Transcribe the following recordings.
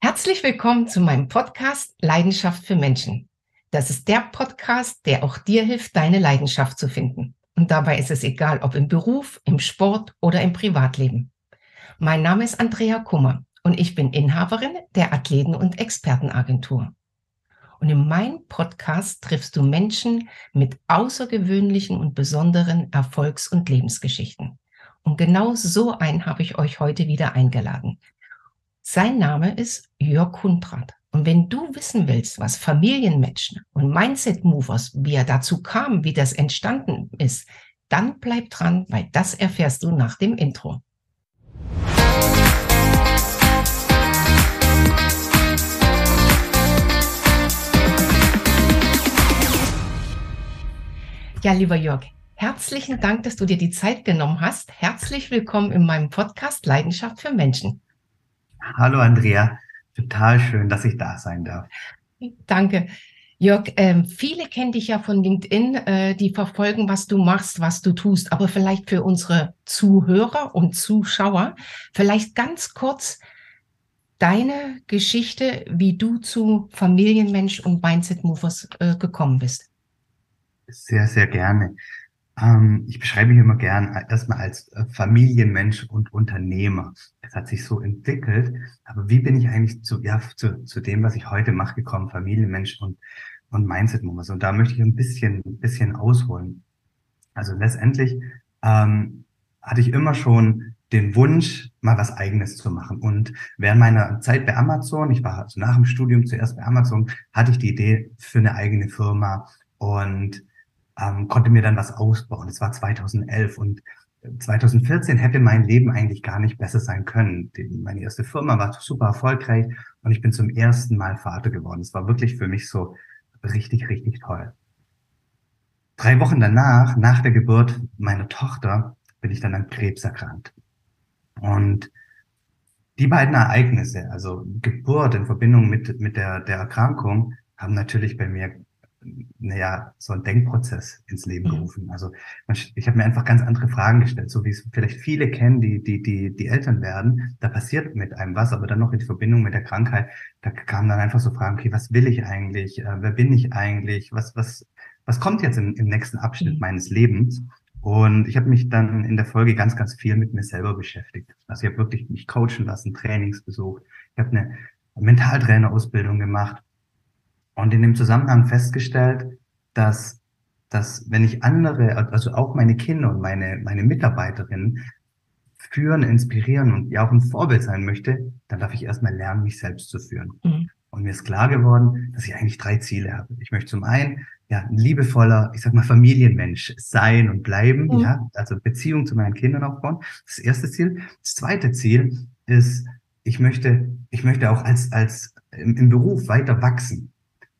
Herzlich willkommen zu meinem Podcast Leidenschaft für Menschen. Das ist der Podcast, der auch dir hilft, deine Leidenschaft zu finden. Und dabei ist es egal, ob im Beruf, im Sport oder im Privatleben. Mein Name ist Andrea Kummer und ich bin Inhaberin der Athleten- und Expertenagentur. Und in meinem Podcast triffst du Menschen mit außergewöhnlichen und besonderen Erfolgs- und Lebensgeschichten. Und genau so einen habe ich euch heute wieder eingeladen. Sein Name ist Jörg Kundrat. Und wenn du wissen willst, was Familienmenschen und Mindset Movers, wie er dazu kam, wie das entstanden ist, dann bleib dran, weil das erfährst du nach dem Intro. Ja, lieber Jörg, herzlichen Dank, dass du dir die Zeit genommen hast. Herzlich willkommen in meinem Podcast Leidenschaft für Menschen. Hallo Andrea, total schön, dass ich da sein darf. Danke. Jörg, äh, viele kennen dich ja von LinkedIn, äh, die verfolgen, was du machst, was du tust. Aber vielleicht für unsere Zuhörer und Zuschauer, vielleicht ganz kurz deine Geschichte, wie du zu Familienmensch und Mindset Movers äh, gekommen bist. Sehr, sehr gerne. Ähm, ich beschreibe mich immer gern erstmal als äh, Familienmensch und Unternehmer. Es hat sich so entwickelt. Aber wie bin ich eigentlich zu, ja, zu, zu dem, was ich heute mache, gekommen? Familienmensch und, und Mindset Movers. Und da möchte ich ein bisschen, ein bisschen ausholen. Also letztendlich ähm, hatte ich immer schon den Wunsch, mal was Eigenes zu machen. Und während meiner Zeit bei Amazon, ich war also nach dem Studium zuerst bei Amazon, hatte ich die Idee für eine eigene Firma und ähm, konnte mir dann was ausbauen. Das war 2011 und 2014 hätte mein Leben eigentlich gar nicht besser sein können. Meine erste Firma war super erfolgreich und ich bin zum ersten Mal Vater geworden. Es war wirklich für mich so richtig, richtig toll. Drei Wochen danach, nach der Geburt meiner Tochter, bin ich dann an Krebs erkrankt. Und die beiden Ereignisse, also Geburt in Verbindung mit, mit der, der Erkrankung, haben natürlich bei mir naja, so ein Denkprozess ins Leben mhm. gerufen. Also ich habe mir einfach ganz andere Fragen gestellt, so wie es vielleicht viele kennen, die, die, die, die Eltern werden. Da passiert mit einem was, aber dann noch in Verbindung mit der Krankheit, da kamen dann einfach so Fragen, okay, was will ich eigentlich? Äh, wer bin ich eigentlich? Was, was, was kommt jetzt im, im nächsten Abschnitt mhm. meines Lebens? Und ich habe mich dann in der Folge ganz, ganz viel mit mir selber beschäftigt. Also ich habe wirklich mich coachen lassen, Trainings besucht. Ich habe eine Mentaltrainerausbildung gemacht und in dem Zusammenhang festgestellt, dass, dass wenn ich andere, also auch meine Kinder und meine, meine Mitarbeiterinnen führen, inspirieren und ja auch ein Vorbild sein möchte, dann darf ich erstmal lernen, mich selbst zu führen. Mhm. Und mir ist klar geworden, dass ich eigentlich drei Ziele habe. Ich möchte zum einen ja ein liebevoller, ich sag mal Familienmensch sein und bleiben, mhm. ja, also Beziehung zu meinen Kindern aufbauen. Das erste Ziel. Das zweite Ziel ist, ich möchte, ich möchte auch als als im, im Beruf weiter wachsen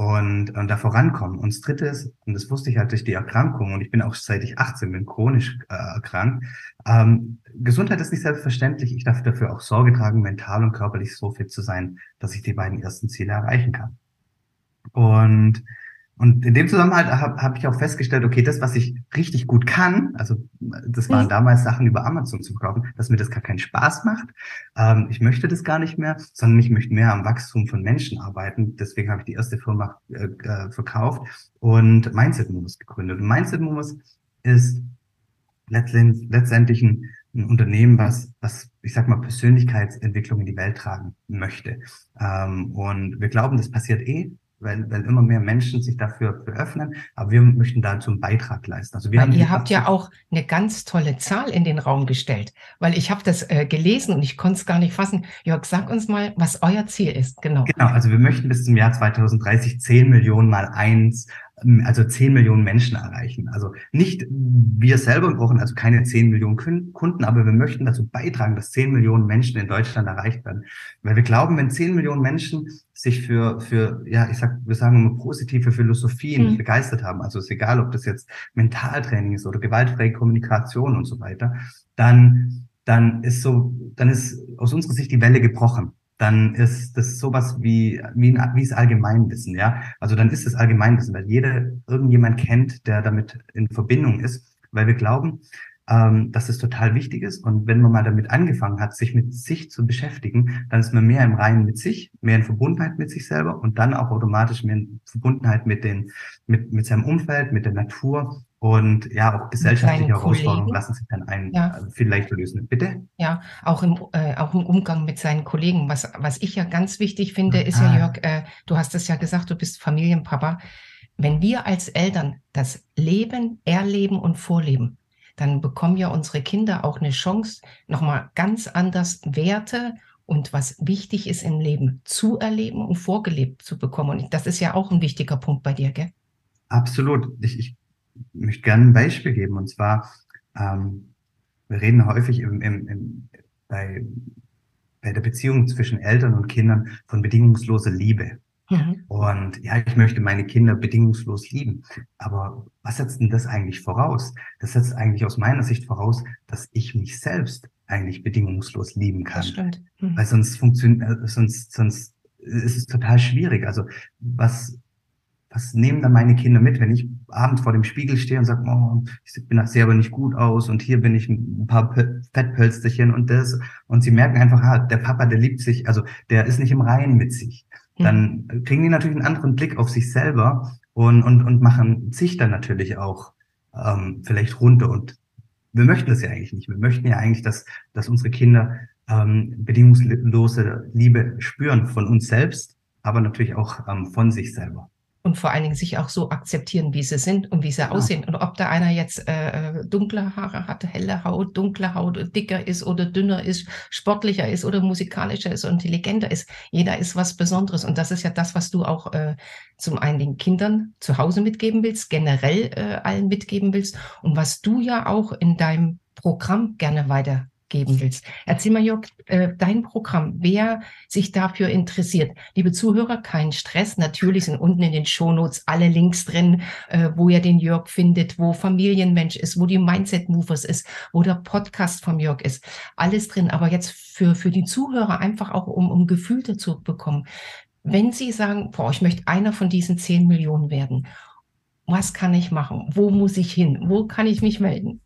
und, und da vorankommen. Und das Dritte ist, und das wusste ich halt durch die Erkrankung, und ich bin auch seit ich 18 bin chronisch äh, erkrankt, ähm, Gesundheit ist nicht selbstverständlich. Ich darf dafür auch Sorge tragen, mental und körperlich so fit zu sein, dass ich die beiden ersten Ziele erreichen kann. Und und in dem Zusammenhang habe hab ich auch festgestellt, okay, das, was ich richtig gut kann, also das waren mhm. damals Sachen über Amazon zu verkaufen, dass mir das gar keinen Spaß macht. Ähm, ich möchte das gar nicht mehr, sondern ich möchte mehr am Wachstum von Menschen arbeiten. Deswegen habe ich die erste Firma äh, äh verkauft und Mindset Movers gegründet. Und Mindset Movers ist letztendlich, letztendlich ein, ein Unternehmen, was, was, ich sag mal, Persönlichkeitsentwicklung in die Welt tragen möchte. Ähm, und wir glauben, das passiert eh weil, weil immer mehr Menschen sich dafür öffnen. Aber wir möchten dazu einen Beitrag leisten. Also wir weil haben ihr habt ja auch eine ganz tolle Zahl in den Raum gestellt, weil ich habe das äh, gelesen und ich konnte es gar nicht fassen. Jörg, sag uns mal, was euer Ziel ist. Genau. Genau, also wir möchten bis zum Jahr 2030 10 Millionen mal eins also 10 Millionen Menschen erreichen. Also nicht wir selber brauchen also keine 10 Millionen Kunden, aber wir möchten dazu beitragen, dass 10 Millionen Menschen in Deutschland erreicht werden. Weil wir glauben, wenn 10 Millionen Menschen sich für, für, ja, ich sag, wir sagen immer positive Philosophien mhm. begeistert haben, also ist egal, ob das jetzt Mentaltraining ist oder gewaltfreie Kommunikation und so weiter, dann, dann ist so, dann ist aus unserer Sicht die Welle gebrochen dann ist das sowas wie, wie, wie es Allgemeinwissen, ja. Also dann ist es Allgemeinwissen, weil jeder irgendjemand kennt, der damit in Verbindung ist, weil wir glauben, ähm, dass es total wichtig ist. Und wenn man mal damit angefangen hat, sich mit sich zu beschäftigen, dann ist man mehr im Reinen mit sich, mehr in Verbundenheit mit sich selber und dann auch automatisch mehr in Verbundenheit mit den, mit, mit seinem Umfeld, mit der Natur. Und ja, auch gesellschaftliche Herausforderungen lassen sich dann ein ja. Äh, viel leichter lösen. Bitte? Ja, auch im, äh, auch im Umgang mit seinen Kollegen. Was, was ich ja ganz wichtig finde, ist ja, Jörg, äh, du hast es ja gesagt, du bist Familienpapa. Wenn wir als Eltern das Leben, Erleben und Vorleben, dann bekommen ja unsere Kinder auch eine Chance, nochmal ganz anders Werte und was wichtig ist im Leben zu erleben und vorgelebt zu bekommen. Und das ist ja auch ein wichtiger Punkt bei dir, gell? Absolut. Ich, ich möchte gerne ein Beispiel geben. Und zwar, ähm, wir reden häufig im, im, im, bei, bei der Beziehung zwischen Eltern und Kindern von bedingungsloser Liebe. Mhm. Und ja, ich möchte meine Kinder bedingungslos lieben. Aber was setzt denn das eigentlich voraus? Das setzt eigentlich aus meiner Sicht voraus, dass ich mich selbst eigentlich bedingungslos lieben kann. Das stimmt. Mhm. Weil sonst funktioniert, äh, sonst, sonst ist es total schwierig. Also was, was nehmen dann meine Kinder mit, wenn ich abends vor dem Spiegel stehe und sage, oh, ich bin das selber nicht gut aus und hier bin ich ein paar Fettpölsterchen und das und sie merken einfach, ah, der Papa, der liebt sich, also der ist nicht im Reinen mit sich dann kriegen die natürlich einen anderen Blick auf sich selber und, und, und machen sich dann natürlich auch ähm, vielleicht runter. Und wir möchten das ja eigentlich nicht. Wir möchten ja eigentlich, dass, dass unsere Kinder ähm, bedingungslose Liebe spüren von uns selbst, aber natürlich auch ähm, von sich selber und vor allen Dingen sich auch so akzeptieren, wie sie sind und wie sie ja. aussehen. Und ob da einer jetzt äh, dunkle Haare hat, helle Haut, dunkle Haut, dicker ist oder dünner ist, sportlicher ist oder musikalischer ist, intelligenter ist. Jeder ist was Besonderes. Und das ist ja das, was du auch äh, zum einen den Kindern zu Hause mitgeben willst, generell äh, allen mitgeben willst und was du ja auch in deinem Programm gerne weiter geben willst. Erzähl mal, Jörg, äh, dein Programm, wer sich dafür interessiert. Liebe Zuhörer, kein Stress. Natürlich sind unten in den Shownotes alle Links drin, äh, wo ihr den Jörg findet, wo Familienmensch ist, wo die Mindset Movers ist, wo der Podcast vom Jörg ist. Alles drin. Aber jetzt für, für die Zuhörer einfach auch, um, um Gefühl dazu bekommen. Wenn Sie sagen, boah, ich möchte einer von diesen zehn Millionen werden, was kann ich machen? Wo muss ich hin? Wo kann ich mich melden?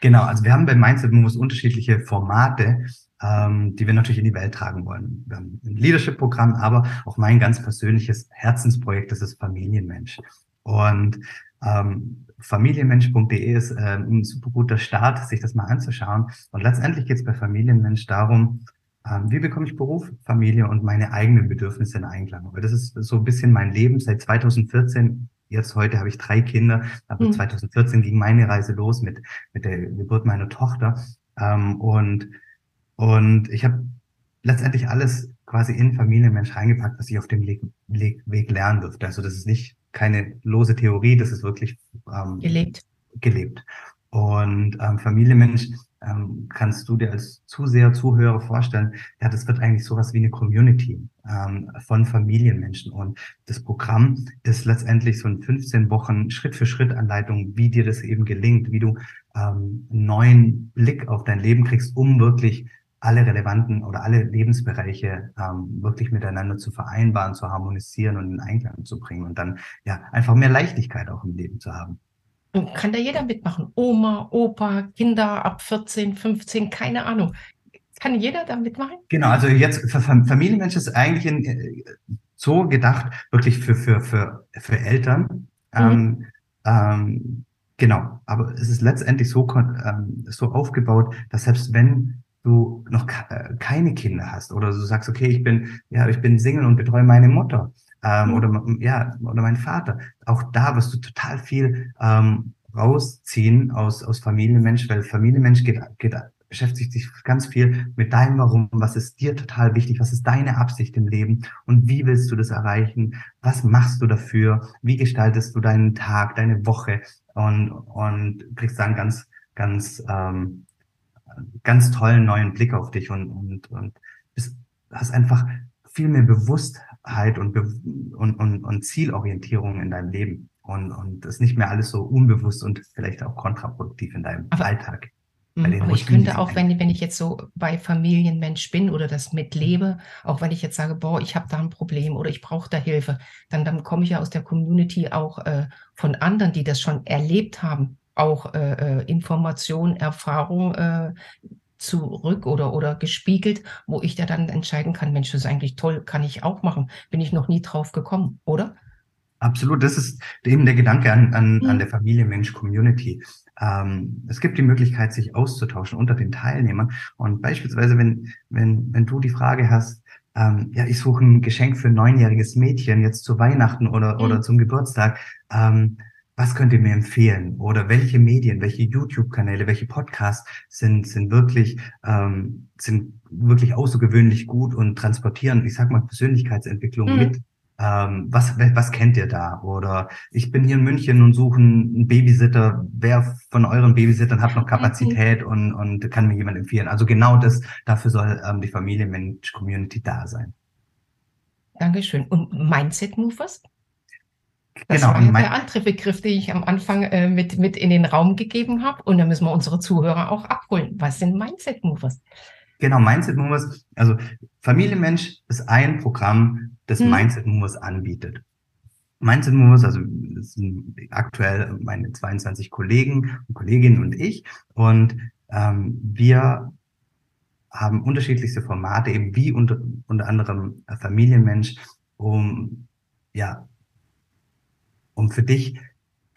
Genau, also wir haben bei Mindset Moves unterschiedliche Formate, ähm, die wir natürlich in die Welt tragen wollen. Wir haben ein Leadership-Programm, aber auch mein ganz persönliches Herzensprojekt, das ist Familienmensch. Und ähm, familienmensch.de ist äh, ein super guter Start, sich das mal anzuschauen. Und letztendlich geht es bei Familienmensch darum, ähm, wie bekomme ich Beruf, Familie und meine eigenen Bedürfnisse in Einklang. Aber das ist so ein bisschen mein Leben. Seit 2014 jetzt heute habe ich drei Kinder, aber mhm. 2014 ging meine Reise los mit, mit der Geburt meiner Tochter. Ähm, und, und ich habe letztendlich alles quasi in Familienmensch reingepackt, was ich auf dem Weg, Weg lernen durfte. Also das ist nicht keine lose Theorie, das ist wirklich ähm, gelebt. gelebt. Und ähm, Familienmensch ähm, kannst du dir als Zuseher, Zuhörer vorstellen, ja, das wird eigentlich sowas wie eine Community ähm, von Familienmenschen. Und das Programm ist letztendlich so ein 15 Wochen Schritt für Schritt Anleitung, wie dir das eben gelingt, wie du ähm, einen neuen Blick auf dein Leben kriegst, um wirklich alle relevanten oder alle Lebensbereiche ähm, wirklich miteinander zu vereinbaren, zu harmonisieren und in Einklang zu bringen und dann ja einfach mehr Leichtigkeit auch im Leben zu haben. Und kann da jeder mitmachen. Oma, Opa, Kinder ab 14, 15, keine Ahnung. Kann jeder da mitmachen? Genau, also jetzt für Familienmensch ist eigentlich in, äh, so gedacht, wirklich für, für, für, für Eltern. Mhm. Ähm, ähm, genau, aber es ist letztendlich so, ähm, so aufgebaut, dass selbst wenn du noch äh, keine Kinder hast oder du sagst, okay, ich bin, ja, ich bin Single und betreue meine Mutter, ähm, mhm. oder ja oder mein Vater. Auch da wirst du total viel ähm, rausziehen aus aus Familienmensch, weil Familienmensch geht geht beschäftigt sich ganz viel mit deinem Warum, was ist dir total wichtig, was ist deine Absicht im Leben? Und wie willst du das erreichen, was machst du dafür, wie gestaltest du deinen Tag, deine Woche? Und, und kriegst dann ganz, ganz, ähm, ganz tollen neuen Blick auf dich und, und, und bist, hast einfach viel mehr Bewusstheit und, und, und, und Zielorientierung in deinem Leben. Und, und das ist nicht mehr alles so unbewusst und vielleicht auch kontraproduktiv in deinem aber, Alltag. Mhm, aber ich könnte auch, wenn, wenn ich jetzt so bei Familienmensch bin oder das mitlebe, auch wenn ich jetzt sage, boah, ich habe da ein Problem oder ich brauche da Hilfe, dann, dann komme ich ja aus der Community auch äh, von anderen, die das schon erlebt haben, auch äh, äh Information, Erfahrung äh, zurück oder, oder gespiegelt, wo ich da dann entscheiden kann, Mensch, das ist eigentlich toll, kann ich auch machen. Bin ich noch nie drauf gekommen, oder? Absolut, das ist eben der Gedanke an, an, mhm. an der Familie-Mensch-Community. Ähm, es gibt die Möglichkeit, sich auszutauschen unter den Teilnehmern. Und beispielsweise, wenn, wenn, wenn du die Frage hast, ähm, ja, ich suche ein Geschenk für ein neunjähriges Mädchen jetzt zu Weihnachten oder, mhm. oder zum Geburtstag, ähm, was könnt ihr mir empfehlen? Oder welche Medien, welche YouTube-Kanäle, welche Podcasts sind, sind wirklich, ähm, sind wirklich außergewöhnlich gut und transportieren, ich sag mal, Persönlichkeitsentwicklung mhm. mit ähm, was, was kennt ihr da? Oder ich bin hier in München und suche einen Babysitter. Wer von euren Babysittern hat noch mhm. Kapazität und, und kann mir jemand empfehlen? Also genau das, dafür soll ähm, die Familienmensch-Community da sein. Dankeschön. Und Mindset Movers? Das genau, war ja der andere Begriff, den ich am Anfang äh, mit, mit in den Raum gegeben habe. Und da müssen wir unsere Zuhörer auch abholen. Was sind Mindset Movers? Genau, Mindset Movers. Also Familienmensch ist ein Programm, das hm. Mindset Movers anbietet. Mindset Movers, also sind aktuell meine 22 Kollegen und Kolleginnen und ich. Und ähm, wir haben unterschiedlichste Formate, eben wie unter, unter anderem Familienmensch, um ja, um für dich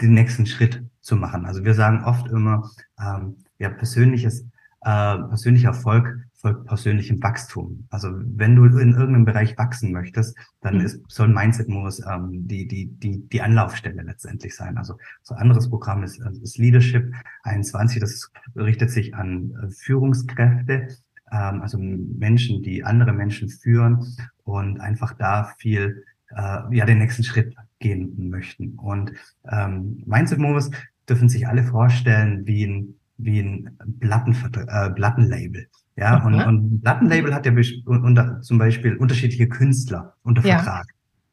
den nächsten Schritt zu machen. Also wir sagen oft immer, ähm, ja, persönliches, äh, persönlicher Erfolg folgt persönlichem Wachstum. Also wenn du in irgendeinem Bereich wachsen möchtest, dann mhm. ist, soll Mindset Moves ähm, die, die, die, die Anlaufstelle letztendlich sein. Also so ein anderes Programm ist, äh, ist Leadership 21, das richtet sich an äh, Führungskräfte, ähm, also Menschen, die andere Menschen führen und einfach da viel, äh, ja, den nächsten Schritt gehen möchten. Und ähm, Mindset Moves dürfen sich alle vorstellen wie ein, wie ein Platten, äh, Plattenlabel. Ja, und, und Plattenlabel hat ja unter, zum Beispiel unterschiedliche Künstler unter Vertrag.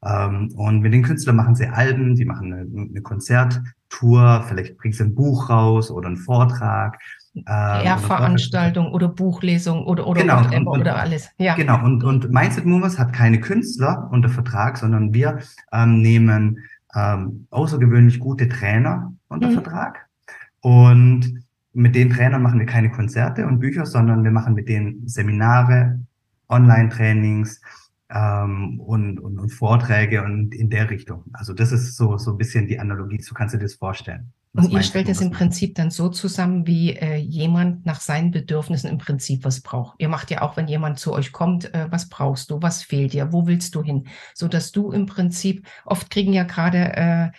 Ja. Ähm, und mit den Künstlern machen sie Alben, die machen eine, eine Konzerttour, vielleicht bringen sie ein Buch raus oder einen Vortrag. Ähm, ja, Veranstaltung oder Buchlesung oder oder, genau, und, und, oder alles. Ja. Genau, und, und Mindset Movers hat keine Künstler unter Vertrag, sondern wir ähm, nehmen ähm, außergewöhnlich gute Trainer unter mhm. Vertrag. Und mit den Trainern machen wir keine Konzerte und Bücher, sondern wir machen mit denen Seminare, Online-Trainings ähm, und, und, und Vorträge und in der Richtung. Also das ist so, so ein bisschen die Analogie, so kannst du dir das vorstellen. Und ihr stellt es im Prinzip dann so zusammen, wie äh, jemand nach seinen Bedürfnissen im Prinzip was braucht. Ihr macht ja auch, wenn jemand zu euch kommt, äh, was brauchst du, was fehlt dir, wo willst du hin? So dass du im Prinzip, oft kriegen ja gerade äh,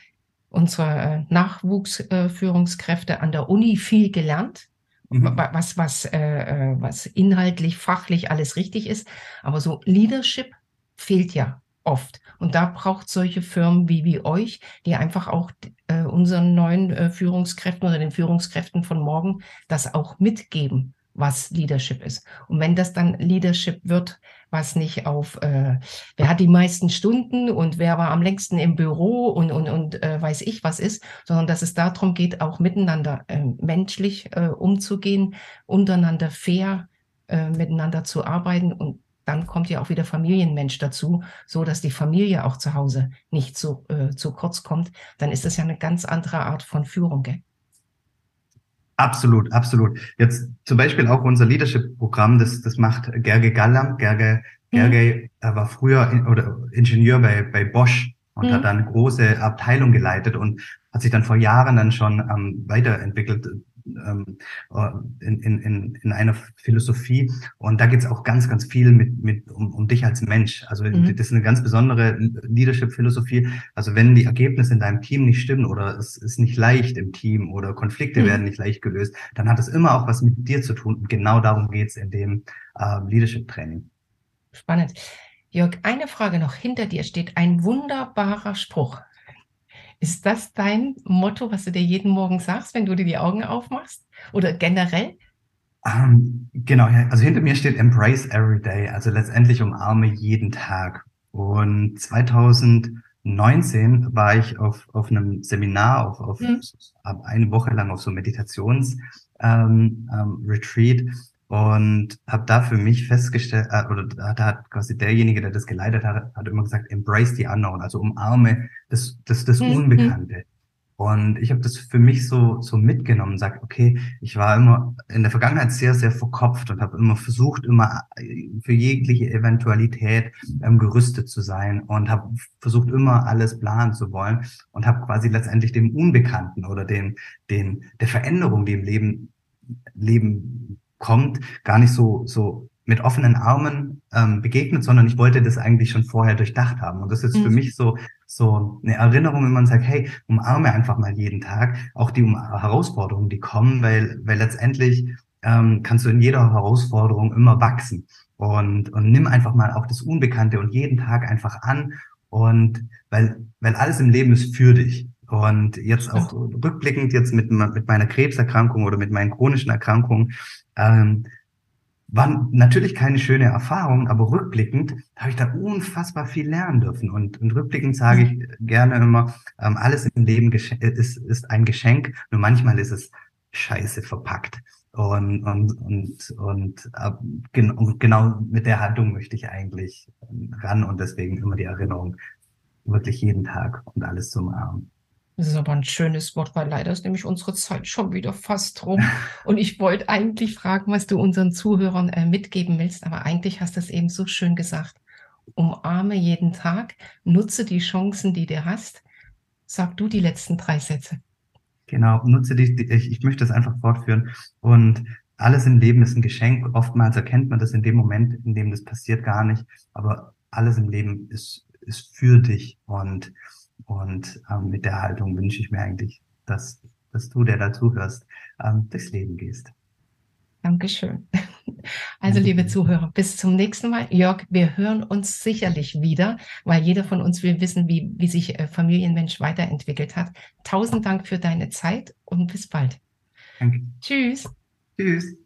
unsere äh, Nachwuchsführungskräfte äh, an der Uni viel gelernt, mhm. was, was, äh, äh, was inhaltlich, fachlich alles richtig ist. Aber so Leadership fehlt ja oft. Und da braucht solche Firmen wie, wie euch, die einfach auch äh, unseren neuen äh, Führungskräften oder den Führungskräften von morgen das auch mitgeben, was Leadership ist. Und wenn das dann Leadership wird, was nicht auf, äh, wer hat die meisten Stunden und wer war am längsten im Büro und, und, und äh, weiß ich was ist, sondern dass es darum geht, auch miteinander äh, menschlich äh, umzugehen, untereinander fair äh, miteinander zu arbeiten und dann kommt ja auch wieder Familienmensch dazu, so dass die Familie auch zu Hause nicht zu, äh, zu kurz kommt. Dann ist das ja eine ganz andere Art von Führung. Gell? Absolut, absolut. Jetzt zum Beispiel auch unser Leadership-Programm, das, das macht Gerge Gallam. Gerge, Gerge mhm. war früher in, oder Ingenieur bei, bei Bosch und mhm. hat dann große Abteilung geleitet und hat sich dann vor Jahren dann schon ähm, weiterentwickelt ähm, äh, in, in, in einer Philosophie. Und da geht es auch ganz, ganz viel mit, mit um, um dich als Mensch. Also mhm. das ist eine ganz besondere Leadership-Philosophie. Also wenn die Ergebnisse in deinem Team nicht stimmen oder es ist nicht leicht im Team oder Konflikte mhm. werden nicht leicht gelöst, dann hat es immer auch was mit dir zu tun. Und genau darum geht es in dem äh, Leadership-Training. Spannend. Jörg, eine Frage noch. Hinter dir steht ein wunderbarer Spruch. Ist das dein Motto, was du dir jeden Morgen sagst, wenn du dir die Augen aufmachst? Oder generell? Um, ähm, genau, also hinter mir steht Embrace Every Day, also letztendlich umarme jeden Tag. Und 2019 war ich auf, auf einem Seminar, auf, auf hm. eine Woche lang auf so Meditations ähm, ähm, Retreat und habe da für mich festgestellt, äh, oder da hat quasi derjenige, der das geleitet hat, hat immer gesagt, embrace the unknown, also umarme das, das, das mhm. Unbekannte. Und ich habe das für mich so, so mitgenommen und sagt, okay, ich war immer in der Vergangenheit sehr, sehr verkopft und habe immer versucht, immer äh, für jegliche Eventualität ähm, gerüstet zu sein und habe versucht, immer alles planen zu wollen und habe quasi letztendlich dem Unbekannten oder den, den, der Veränderung, die im Leben, Leben kommt, gar nicht so, so mit offenen Armen ähm, begegnet, sondern ich wollte das eigentlich schon vorher durchdacht haben. Und das ist mhm. für mich so, so eine Erinnerung, wenn man sagt, hey, umarme einfach mal jeden Tag, auch die Herausforderungen, die kommen, weil, weil letztendlich ähm, kannst du in jeder Herausforderung immer wachsen. Und, und nimm einfach mal auch das Unbekannte und jeden Tag einfach an. Und weil, weil alles im Leben ist für dich. Und jetzt auch rückblickend jetzt mit, mit meiner Krebserkrankung oder mit meinen chronischen Erkrankungen, ähm, waren natürlich keine schöne Erfahrung, aber rückblickend habe ich da unfassbar viel lernen dürfen. Und, und rückblickend sage ich gerne immer, ähm, alles im Leben ist, ist ein Geschenk, nur manchmal ist es scheiße verpackt. Und, und, und, und, äh, gen und genau mit der Haltung möchte ich eigentlich ran und deswegen immer die Erinnerung, wirklich jeden Tag und alles zum Arm. Das ist aber ein schönes Wort, weil leider ist nämlich unsere Zeit schon wieder fast rum. Und ich wollte eigentlich fragen, was du unseren Zuhörern äh, mitgeben willst, aber eigentlich hast du es eben so schön gesagt. Umarme jeden Tag, nutze die Chancen, die du hast. Sag du die letzten drei Sätze. Genau, nutze die, ich, ich möchte das einfach fortführen. Und alles im Leben ist ein Geschenk. Oftmals erkennt man das in dem Moment, in dem das passiert, gar nicht. Aber alles im Leben ist, ist für dich. Und und ähm, mit der Haltung wünsche ich mir eigentlich, dass, dass du, der dazuhörst, ähm, durchs Leben gehst. Dankeschön. Also, liebe Zuhörer, bis zum nächsten Mal. Jörg, wir hören uns sicherlich wieder, weil jeder von uns will wissen, wie, wie sich äh, Familienmensch weiterentwickelt hat. Tausend Dank für deine Zeit und bis bald. Danke. Tschüss. Tschüss.